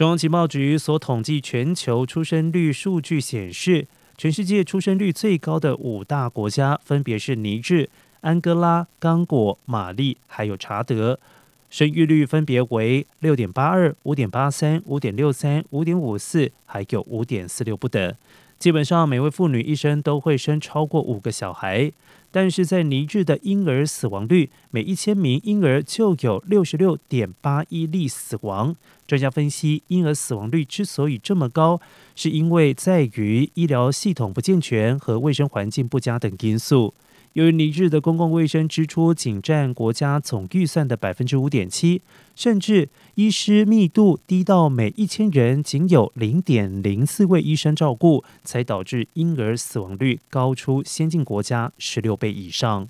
中央情报局所统计全球出生率数据显示，全世界出生率最高的五大国家分别是尼日、安哥拉、刚果、马利，还有查德。生育率分别为六点八二、五点八三、五点六三、五点五四，还有五点四六不等。基本上，每位妇女一生都会生超过五个小孩。但是在尼日的婴儿死亡率，每一千名婴儿就有六十六点八一例死亡。专家分析，婴儿死亡率之所以这么高，是因为在于医疗系统不健全和卫生环境不佳等因素。由于尼日的公共卫生支出仅占国家总预算的百分之五点七，甚至医师密度低到每一千人仅有零点零四位医生照顾，才导致婴儿死亡率高出先进国家十六倍以上。